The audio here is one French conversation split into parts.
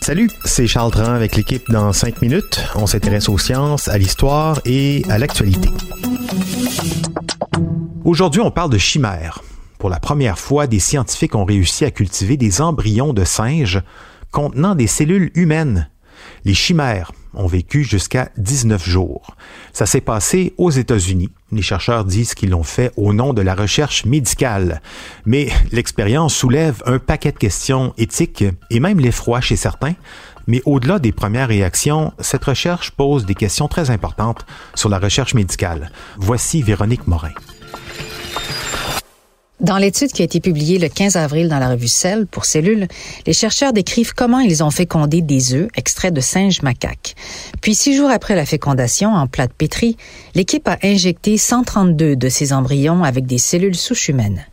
Salut, c'est Charles Tran avec l'équipe dans 5 minutes. On s'intéresse aux sciences, à l'histoire et à l'actualité. Aujourd'hui, on parle de chimères. Pour la première fois, des scientifiques ont réussi à cultiver des embryons de singes contenant des cellules humaines. Les chimères ont vécu jusqu'à 19 jours. Ça s'est passé aux États-Unis. Les chercheurs disent qu'ils l'ont fait au nom de la recherche médicale. Mais l'expérience soulève un paquet de questions éthiques et même l'effroi chez certains. Mais au-delà des premières réactions, cette recherche pose des questions très importantes sur la recherche médicale. Voici Véronique Morin. Dans l'étude qui a été publiée le 15 avril dans la revue Cell pour Cellules, les chercheurs décrivent comment ils ont fécondé des œufs extraits de singes macaques. Puis, six jours après la fécondation en plat de pétri, l'équipe a injecté 132 de ces embryons avec des cellules souches humaines.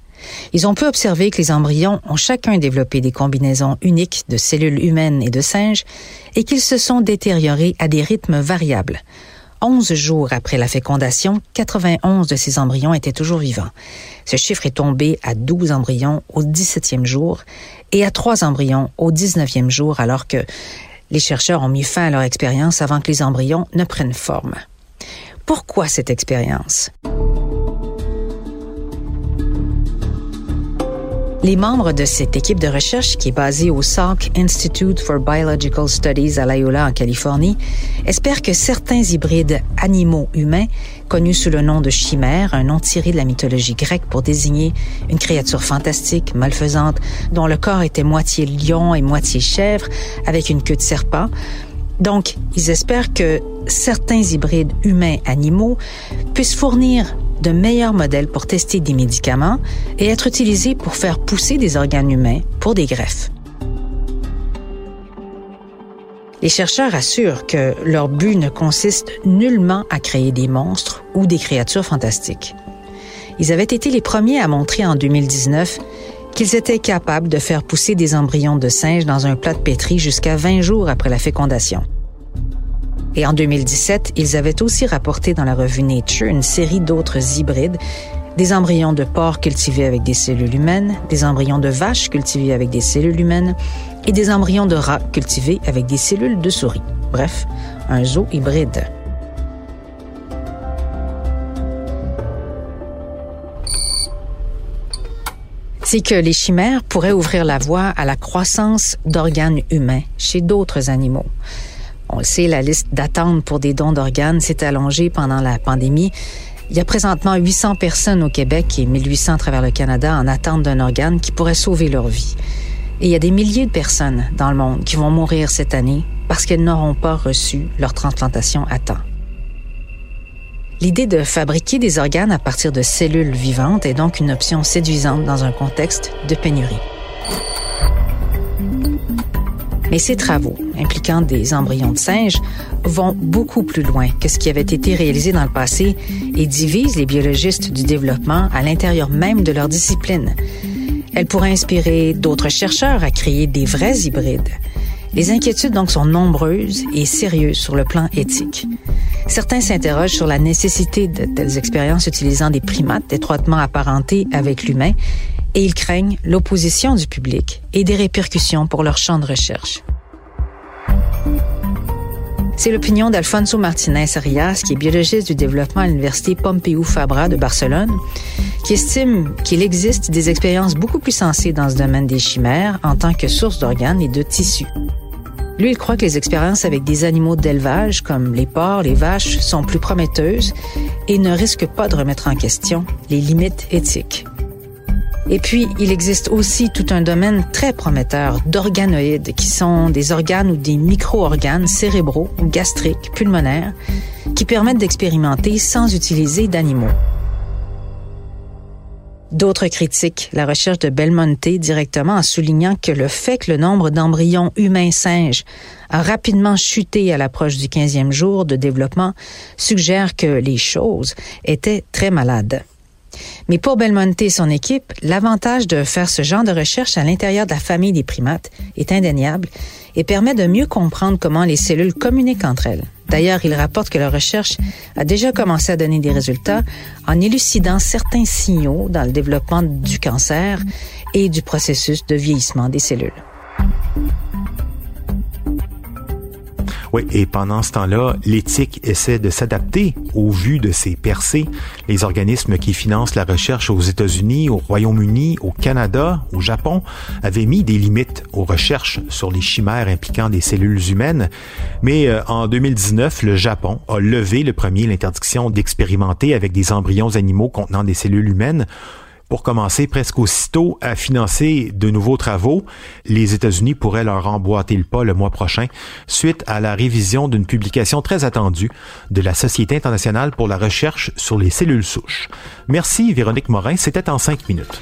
Ils ont pu observer que les embryons ont chacun développé des combinaisons uniques de cellules humaines et de singes et qu'ils se sont détériorés à des rythmes variables. 11 jours après la fécondation, 91 de ces embryons étaient toujours vivants. Ce chiffre est tombé à 12 embryons au 17e jour et à 3 embryons au 19e jour alors que les chercheurs ont mis fin à leur expérience avant que les embryons ne prennent forme. Pourquoi cette expérience? Les membres de cette équipe de recherche, qui est basée au Salk Institute for Biological Studies à Loyola, en Californie, espèrent que certains hybrides animaux-humains, connus sous le nom de chimères, un nom tiré de la mythologie grecque pour désigner une créature fantastique, malfaisante, dont le corps était moitié lion et moitié chèvre, avec une queue de serpent, donc, ils espèrent que certains hybrides humains-animaux puissent fournir de meilleurs modèles pour tester des médicaments et être utilisés pour faire pousser des organes humains pour des greffes. Les chercheurs assurent que leur but ne consiste nullement à créer des monstres ou des créatures fantastiques. Ils avaient été les premiers à montrer en 2019 qu'ils étaient capables de faire pousser des embryons de singes dans un plat de pétri jusqu'à 20 jours après la fécondation. Et en 2017, ils avaient aussi rapporté dans la revue Nature une série d'autres hybrides, des embryons de porcs cultivés avec des cellules humaines, des embryons de vaches cultivés avec des cellules humaines et des embryons de rats cultivés avec des cellules de souris. Bref, un zoo hybride. c'est que les chimères pourraient ouvrir la voie à la croissance d'organes humains chez d'autres animaux. On le sait, la liste d'attente pour des dons d'organes s'est allongée pendant la pandémie. Il y a présentement 800 personnes au Québec et 1800 à travers le Canada en attente d'un organe qui pourrait sauver leur vie. Et il y a des milliers de personnes dans le monde qui vont mourir cette année parce qu'elles n'auront pas reçu leur transplantation à temps. L'idée de fabriquer des organes à partir de cellules vivantes est donc une option séduisante dans un contexte de pénurie. Mais ces travaux, impliquant des embryons de singes, vont beaucoup plus loin que ce qui avait été réalisé dans le passé et divisent les biologistes du développement à l'intérieur même de leur discipline. Elles pourraient inspirer d'autres chercheurs à créer des vrais hybrides. Les inquiétudes donc sont nombreuses et sérieuses sur le plan éthique. Certains s'interrogent sur la nécessité de telles expériences utilisant des primates étroitement apparentés avec l'humain et ils craignent l'opposition du public et des répercussions pour leur champ de recherche. C'est l'opinion d'Alfonso Martinez Arias, qui est biologiste du développement à l'Université Pompeu Fabra de Barcelone, qui estime qu'il existe des expériences beaucoup plus sensées dans ce domaine des chimères en tant que source d'organes et de tissus. Lui, il croit que les expériences avec des animaux d'élevage comme les porcs, les vaches sont plus prometteuses et ne risquent pas de remettre en question les limites éthiques. Et puis, il existe aussi tout un domaine très prometteur d'organoïdes qui sont des organes ou des micro-organes cérébraux, gastriques, pulmonaires, qui permettent d'expérimenter sans utiliser d'animaux. D'autres critiquent la recherche de Belmonte directement en soulignant que le fait que le nombre d'embryons humains-singes a rapidement chuté à l'approche du 15e jour de développement suggère que les choses étaient très malades. Mais pour Belmonte et son équipe, l'avantage de faire ce genre de recherche à l'intérieur de la famille des primates est indéniable et permet de mieux comprendre comment les cellules communiquent entre elles. D'ailleurs, il rapporte que la recherche a déjà commencé à donner des résultats en élucidant certains signaux dans le développement du cancer et du processus de vieillissement des cellules. Oui, et pendant ce temps-là, l'éthique essaie de s'adapter au vu de ces percées. Les organismes qui financent la recherche aux États-Unis, au Royaume-Uni, au Canada, au Japon avaient mis des limites aux recherches sur les chimères impliquant des cellules humaines. Mais euh, en 2019, le Japon a levé le premier l'interdiction d'expérimenter avec des embryons animaux contenant des cellules humaines pour commencer presque aussitôt à financer de nouveaux travaux. Les États-Unis pourraient leur emboîter le pas le mois prochain suite à la révision d'une publication très attendue de la Société internationale pour la recherche sur les cellules souches. Merci Véronique Morin, c'était en cinq minutes.